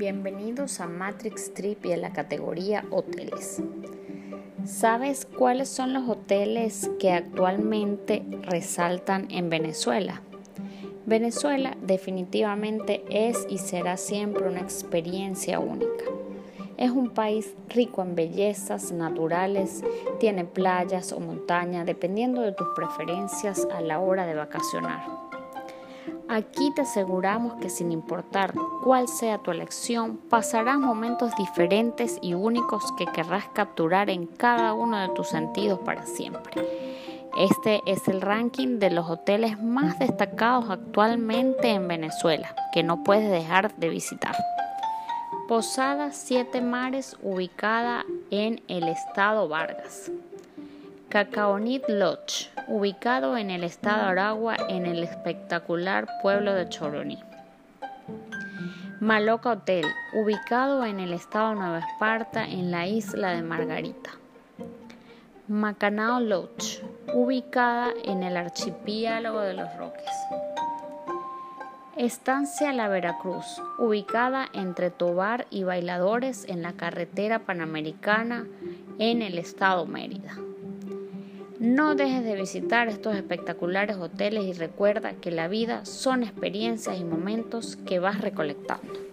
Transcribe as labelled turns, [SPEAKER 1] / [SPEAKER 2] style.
[SPEAKER 1] Bienvenidos a Matrix Trip y a la categoría hoteles. ¿Sabes cuáles son los hoteles que actualmente resaltan en Venezuela? Venezuela definitivamente es y será siempre una experiencia única. Es un país rico en bellezas naturales, tiene playas o montañas dependiendo de tus preferencias a la hora de vacacionar. Aquí te aseguramos que sin importar cuál sea tu elección, pasarás momentos diferentes y únicos que querrás capturar en cada uno de tus sentidos para siempre. Este es el ranking de los hoteles más destacados actualmente en Venezuela, que no puedes dejar de visitar. Posada Siete Mares, ubicada en el estado Vargas. Cacaonit Lodge, ubicado en el estado Aragua en el espectacular pueblo de Choroní. Maloca Hotel, ubicado en el estado Nueva Esparta en la isla de Margarita. Macanao Lodge, ubicada en el archipiélago de los Roques. Estancia La Veracruz, ubicada entre Tobar y Bailadores en la carretera panamericana en el estado Mérida. No dejes de visitar estos espectaculares hoteles y recuerda que la vida son experiencias y momentos que vas recolectando.